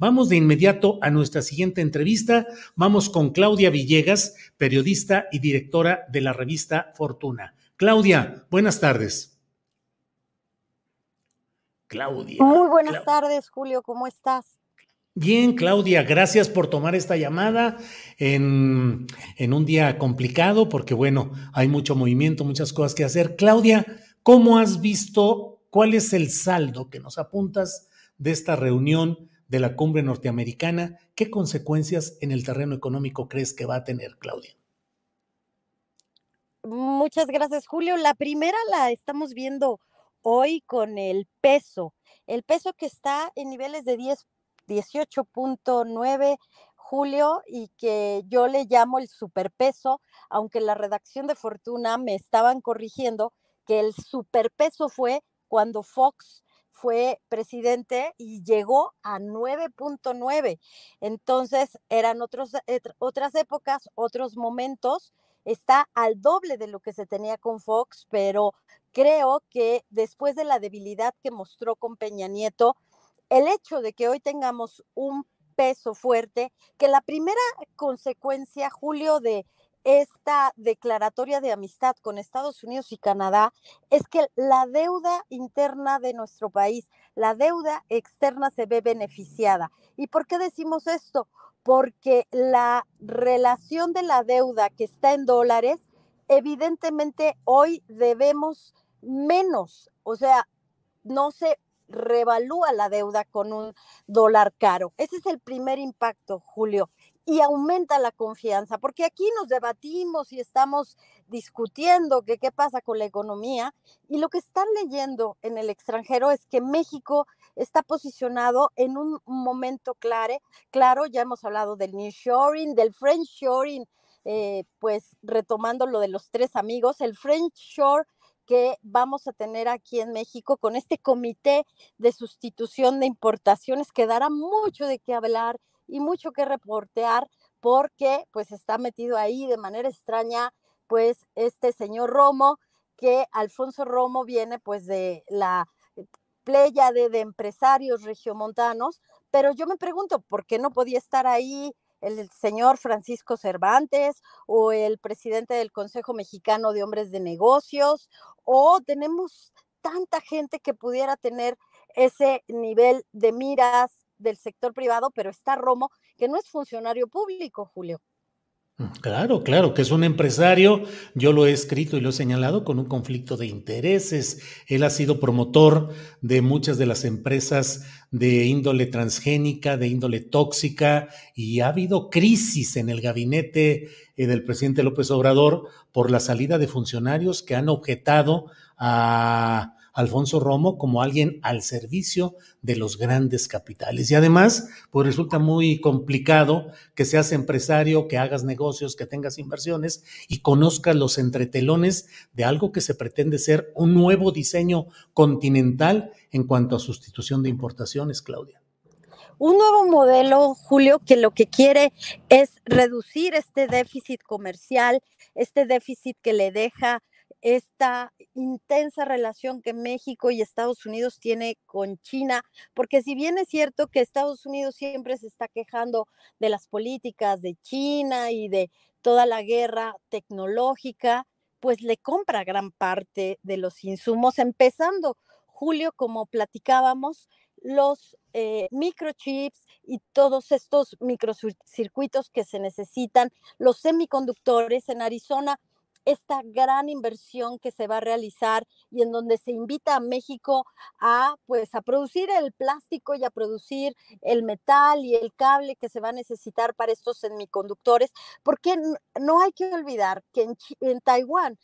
Vamos de inmediato a nuestra siguiente entrevista. Vamos con Claudia Villegas, periodista y directora de la revista Fortuna. Claudia, buenas tardes. Claudia. Muy buenas Cla tardes, Julio, ¿cómo estás? Bien, Claudia, gracias por tomar esta llamada en, en, un día complicado porque, bueno, hay mucho movimiento, muchas cosas que hacer. Claudia, ¿cómo has visto cuál es el saldo que nos apuntas de esta reunión de la cumbre norteamericana? ¿Qué consecuencias en el terreno económico crees que va a tener, Claudia? Muchas gracias, Julio. La primera la estamos viendo hoy con el peso. El peso que está en niveles de 10, 18.9 Julio y que yo le llamo el superpeso, aunque la redacción de Fortuna me estaban corrigiendo que el superpeso fue cuando Fox fue presidente y llegó a 9.9. Entonces eran otros, otras épocas, otros momentos. Está al doble de lo que se tenía con Fox, pero creo que después de la debilidad que mostró con Peña Nieto, el hecho de que hoy tengamos un peso fuerte, que la primera consecuencia, Julio, de esta declaratoria de amistad con Estados Unidos y Canadá es que la deuda interna de nuestro país, la deuda externa se ve beneficiada. ¿Y por qué decimos esto? Porque la relación de la deuda que está en dólares, evidentemente hoy debemos menos, o sea, no se revalúa la deuda con un dólar caro. Ese es el primer impacto, Julio y aumenta la confianza, porque aquí nos debatimos y estamos discutiendo que qué pasa con la economía y lo que están leyendo en el extranjero es que México está posicionado en un momento claro, claro, ya hemos hablado del New Shoring, del French Shoring, eh, pues retomando lo de los tres amigos, el French Shore que vamos a tener aquí en México con este comité de sustitución de importaciones que dará mucho de qué hablar y mucho que reportear porque pues está metido ahí de manera extraña pues este señor Romo, que Alfonso Romo viene pues de la playa de, de empresarios regiomontanos, pero yo me pregunto, ¿por qué no podía estar ahí el señor Francisco Cervantes o el presidente del Consejo Mexicano de Hombres de Negocios? ¿O tenemos tanta gente que pudiera tener ese nivel de miras, del sector privado, pero está Romo, que no es funcionario público, Julio. Mm, claro, claro, que es un empresario, yo lo he escrito y lo he señalado con un conflicto de intereses. Él ha sido promotor de muchas de las empresas de índole transgénica, de índole tóxica, y ha habido crisis en el gabinete eh, del presidente López Obrador por la salida de funcionarios que han objetado a Alfonso Romo como alguien al servicio de los grandes capitales. Y además, pues resulta muy complicado que seas empresario, que hagas negocios, que tengas inversiones y conozcas los entretelones de algo que se pretende ser un nuevo diseño continental en cuanto a sustitución de importaciones, Claudia un nuevo modelo, Julio, que lo que quiere es reducir este déficit comercial, este déficit que le deja esta intensa relación que México y Estados Unidos tiene con China, porque si bien es cierto que Estados Unidos siempre se está quejando de las políticas de China y de toda la guerra tecnológica, pues le compra gran parte de los insumos, empezando, Julio, como platicábamos, los eh, microchips y todos estos microcircuitos que se necesitan, los semiconductores en Arizona esta gran inversión que se va a realizar y en donde se invita a México a pues a producir el plástico y a producir el metal y el cable que se va a necesitar para estos semiconductores, porque no hay que olvidar que en, en Taiwán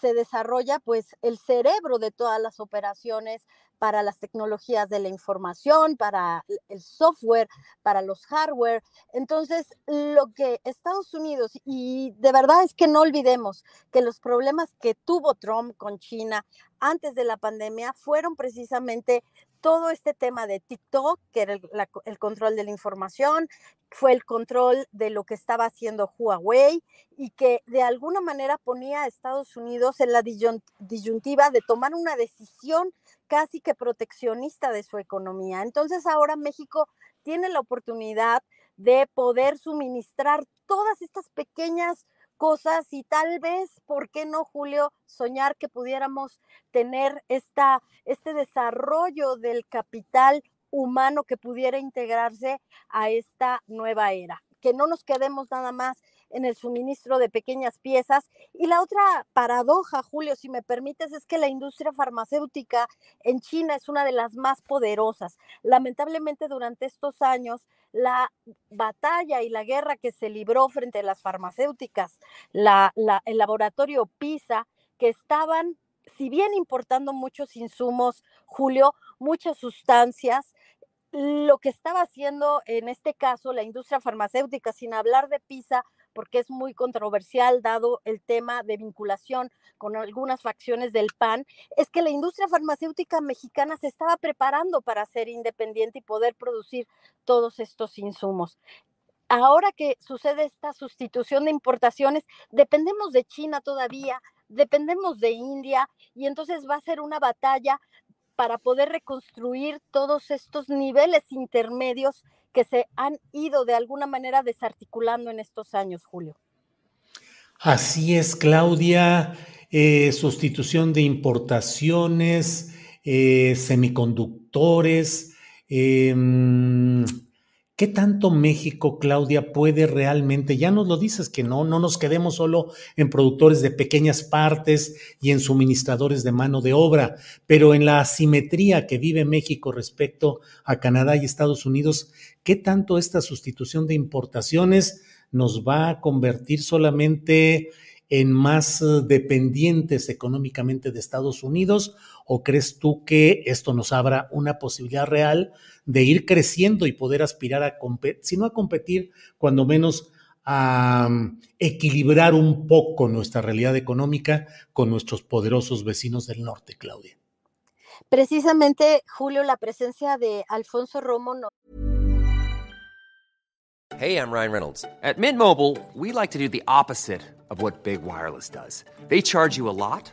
se desarrolla pues el cerebro de todas las operaciones para las tecnologías de la información, para el software, para los hardware. Entonces, lo que Estados Unidos, y de verdad es que no olvidemos que los problemas que tuvo Trump con China antes de la pandemia fueron precisamente todo este tema de TikTok, que era el, control de la información, fue el control de lo que estaba haciendo Huawei y que de alguna manera ponía a Estados Unidos en la disyuntiva de tomar una decisión casi que proteccionista de su economía. Entonces ahora México tiene la oportunidad de poder suministrar todas estas pequeñas cosas y tal vez, ¿por qué no, Julio, soñar que pudiéramos tener esta, este desarrollo del capital humano que pudiera integrarse a esta nueva era? Que no nos quedemos nada más en el suministro de pequeñas piezas. Y la otra paradoja, Julio, si me permites, es que la industria farmacéutica en China es una de las más poderosas. Lamentablemente durante estos años, la batalla y la guerra que se libró frente a las farmacéuticas, la, el laboratorio PISA, que estaban si bien importando muchos insumos, Julio, muchas sustancias, lo que estaba haciendo en este caso la industria farmacéutica, sin hablar de PISA, porque es muy controversial dado el tema de vinculación con algunas facciones del PAN, es que la industria farmacéutica mexicana se estaba preparando para ser independiente y poder producir todos estos insumos. Ahora que sucede esta sustitución de importaciones, dependemos de China todavía, dependemos de India y entonces va a ser una batalla para poder reconstruir todos estos niveles intermedios que se han ido de alguna manera desarticulando en estos años, Julio. Así es, Claudia. Eh, sustitución de importaciones, eh, semiconductores. Em, ¿Qué tanto México, Claudia, puede realmente, ya nos lo dices, que no, no nos quedemos solo en productores de pequeñas partes y en suministradores de mano de obra, pero en la asimetría que vive México respecto a Canadá y Estados Unidos, ¿qué tanto esta sustitución de importaciones nos va a convertir solamente en más eh, dependientes económicamente de Estados Unidos? ¿O crees tú que esto nos abra una posibilidad real de ir creciendo y poder aspirar a competir, si no a competir, cuando menos a mm, equilibrar un poco nuestra realidad económica con nuestros poderosos vecinos del norte, Claudia? Precisamente, Julio, la presencia de Alfonso Romo no Hey, I'm Ryan Reynolds. At Mint Mobile, we like to do the opposite of what Big Wireless does. They charge you a lot,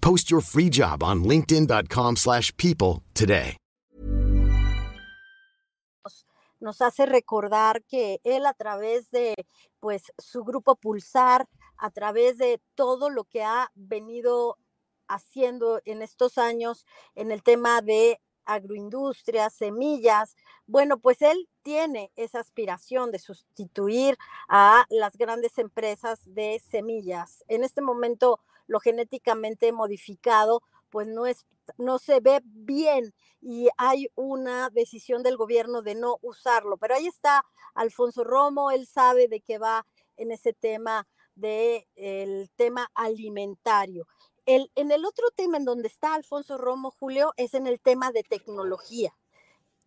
Post your free job on linkedin.com/people today. Nos hace recordar que él a través de pues su grupo Pulsar, a través de todo lo que ha venido haciendo en estos años en el tema de agroindustria, semillas. Bueno, pues él tiene esa aspiración de sustituir a las grandes empresas de semillas. En este momento, lo genéticamente modificado, pues no es no se ve bien y hay una decisión del gobierno de no usarlo. Pero ahí está Alfonso Romo, él sabe de qué va en ese tema del el tema alimentario. el, en el otro tema en donde está Alfonso Romo, Julio, es en el tema de tecnología.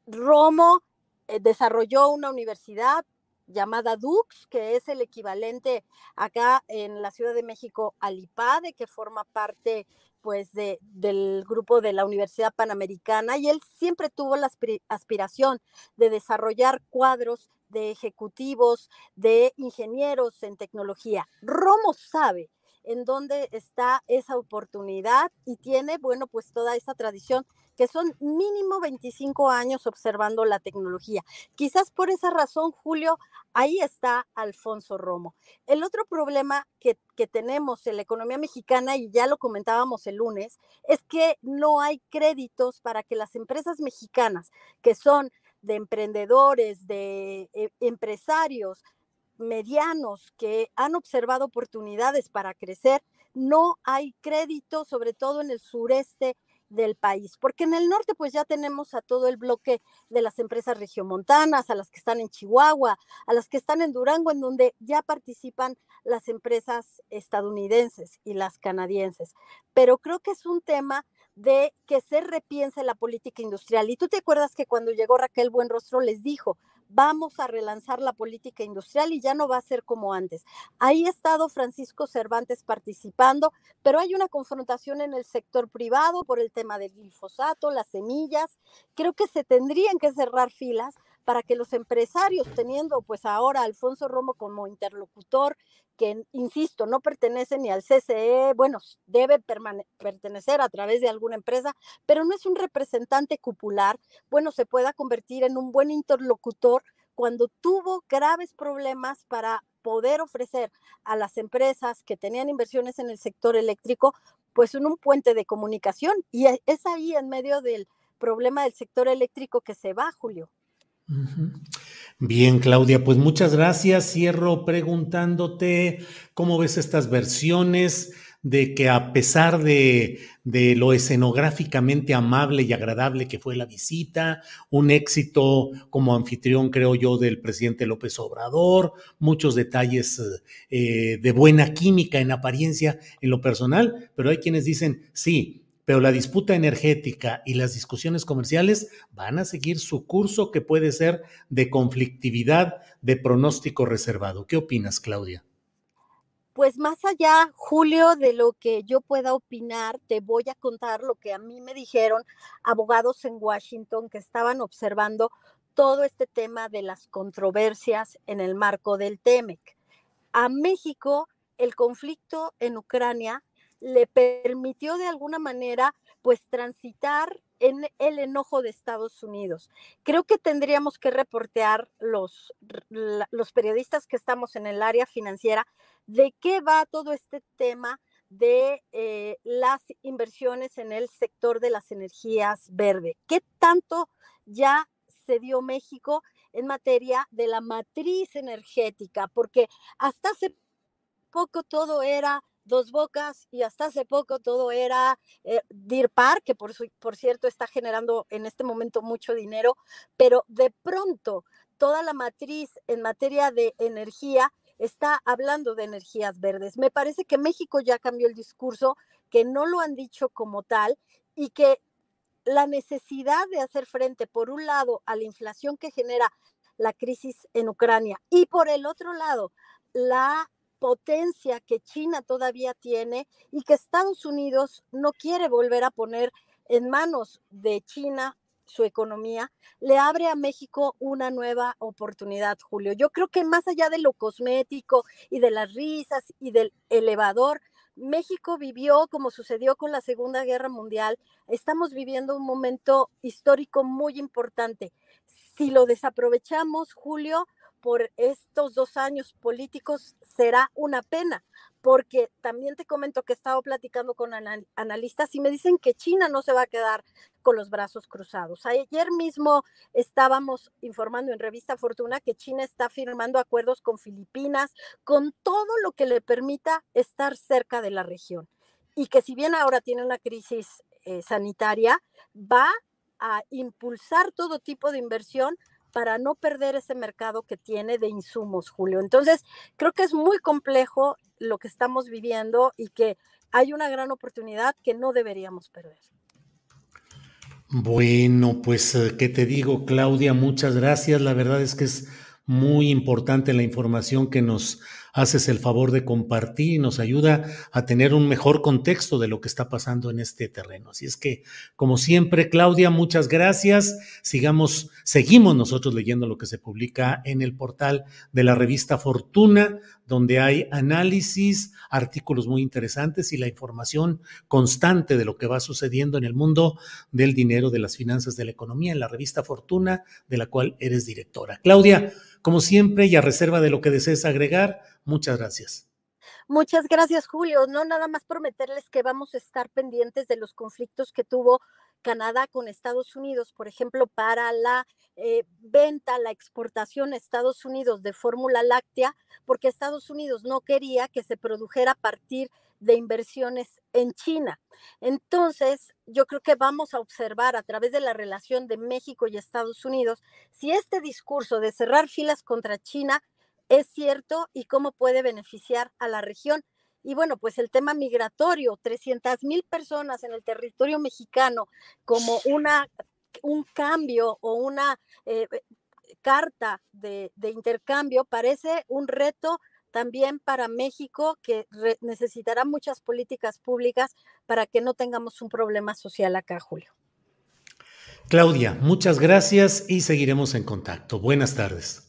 Romo eh, desarrolló una universidad llamada DUX, que es el equivalente acá en la Ciudad de México al IPADE, que forma parte pues de, del grupo de la Universidad Panamericana y él siempre tuvo la aspiración de desarrollar cuadros de ejecutivos, de ingenieros en tecnología. Romo sabe en dónde está esa oportunidad y tiene, bueno, pues toda esa tradición que son mínimo 25 años observando la tecnología. Quizás por esa razón, Julio, ahí está Alfonso Romo. El otro problema que, tenemos en la economía mexicana, y ya lo comentábamos el lunes, es que no hay créditos para que las empresas mexicanas, que son de emprendedores, de eh, empresarios medianos que han observado oportunidades para crecer, no hay crédito, sobre todo en el sureste del país, porque en el norte pues ya tenemos a todo el bloque de las empresas regiomontanas, a las que están en Chihuahua, a las que están en Durango, en donde ya participan las empresas estadounidenses y las canadienses. Pero creo que es un tema de que se repiense la política industrial. Y tú te acuerdas que cuando llegó Raquel Buenrostro les dijo, vamos a relanzar la política industrial y ya no va a ser como antes. Ahí ha estado Francisco Cervantes participando, pero hay una confrontación en el sector privado por el tema del glifosato, las semillas. Creo que se tendrían que cerrar filas para que los empresarios, teniendo pues ahora Alfonso Romo como interlocutor, que, insisto, no pertenece ni al CCE, bueno, debe pertenecer a través de alguna empresa, pero no es un representante cupular, bueno, se pueda convertir en un buen interlocutor cuando tuvo graves problemas para poder ofrecer a las empresas que tenían inversiones en el sector eléctrico, pues un puente de comunicación. Y e, es ahí en medio del problema del sector eléctrico que se va, Julio. Bien, Claudia, pues muchas gracias. Cierro preguntándote cómo ves estas versiones de que a pesar de, de, lo escenográficamente amable y agradable que fue la visita, un éxito como anfitrión, creo yo, del presidente López Obrador, muchos detalles eh, de buena química en apariencia en lo personal, pero hay quienes dicen, sí, pero la disputa energética y las discusiones comerciales van a seguir su curso que puede ser de conflictividad, de pronóstico reservado. ¿Qué opinas, Claudia? Pues más allá, Julio, de lo que yo pueda opinar, te voy a contar lo que a mí me dijeron abogados en Washington que estaban observando todo este tema de las controversias en el marco del TEMEC. A México, el conflicto en Ucrania le permitió de alguna manera pues transitar en el enojo de Estados Unidos. Creo que tendríamos que reportear los, los periodistas que estamos en el área financiera de qué va todo este tema de eh, las inversiones en el sector de las energías verdes. ¿Qué tanto ya se dio México en materia de la matriz energética? Porque hasta hace poco todo era Dos Bocas y hasta hace poco todo era eh, Deer Park, que por, por cierto está generando en este momento mucho dinero, pero de pronto toda la matriz en materia de energía está hablando de energías verdes. Me parece que México ya cambió el discurso, que no lo han dicho como tal y que la necesidad de hacer frente, por un lado, a la inflación que genera la crisis en Ucrania y por el otro lado, la potencia que China todavía tiene y que Estados Unidos no quiere volver a poner en manos de China su economía, le abre a México una nueva oportunidad, Julio. Yo creo que más allá de lo cosmético y de las risas y del elevador, México vivió, como sucedió con la Segunda Guerra Mundial, estamos viviendo un momento histórico muy importante. Si lo desaprovechamos, Julio, por estos dos años políticos será una pena, porque también te comento que he estado platicando con analistas y me dicen que China no se va a quedar con los brazos cruzados. Ayer mismo estábamos informando en Revista Fortuna que China está firmando acuerdos con Filipinas, con todo lo que le permita estar cerca de la región. Y que si bien ahora tiene una crisis eh, sanitaria, va a impulsar todo tipo de inversión para no perder ese mercado que tiene de insumos, Julio. Entonces, creo que es muy complejo lo que estamos viviendo y que hay una gran oportunidad que no deberíamos perder. Bueno, pues, eh, ¿qué te digo, Claudia? Muchas gracias. La verdad es que es muy importante la información que nos haces el favor de compartir y nos ayuda a tener un mejor contexto de lo que está pasando en este terreno. Así es que, como siempre, Claudia, muchas gracias. Sigamos, seguimos nosotros leyendo lo que se publica en el portal de la revista Fortuna, donde hay análisis, artículos muy interesantes y la información constante de lo que va sucediendo en el mundo del dinero, de las finanzas, de la economía, en la revista Fortuna, de la cual eres directora. Claudia, como siempre, y a reserva de lo que desees agregar, muchas gracias. Muchas gracias, Julio. No nada más prometerles que vamos a estar pendientes de los conflictos que tuvo Canadá con Estados Unidos, por ejemplo, para la eh, venta, la exportación a Estados Unidos de fórmula láctea, porque Estados Unidos no quería que se produjera a partir de inversiones en China. Entonces, yo creo que vamos a observar a través de la relación de México y Estados Unidos si este discurso de cerrar filas contra China es cierto y cómo puede beneficiar a la región. Y bueno, pues el tema migratorio, 300 mil personas en el territorio mexicano como una, un cambio o una eh, carta de, de, intercambio parece un reto también para México que necesitará muchas políticas públicas para que no tengamos un problema social acá, Julio. Claudia, muchas gracias y seguiremos en contacto. Buenas tardes.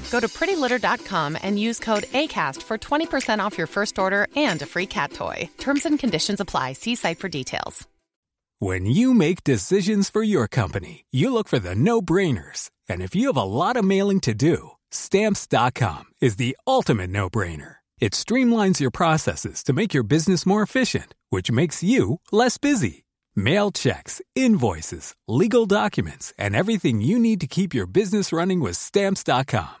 Go to prettylitter.com and use code ACAST for 20% off your first order and a free cat toy. Terms and conditions apply. See site for details. When you make decisions for your company, you look for the no brainers. And if you have a lot of mailing to do, stamps.com is the ultimate no brainer. It streamlines your processes to make your business more efficient, which makes you less busy. Mail checks, invoices, legal documents, and everything you need to keep your business running with stamps.com.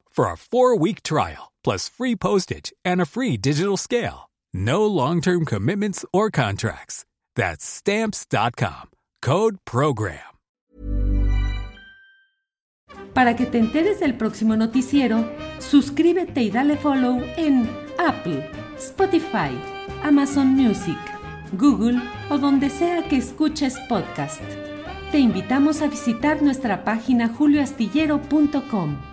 for a 4-week trial plus free postage and a free digital scale. No long-term commitments or contracts. That's stamps.com. Code program. Para que te enteres del próximo noticiero, suscríbete y dale follow en Apple, Spotify, Amazon Music, Google o donde sea que escuches podcast. Te invitamos a visitar nuestra página julioastillero.com.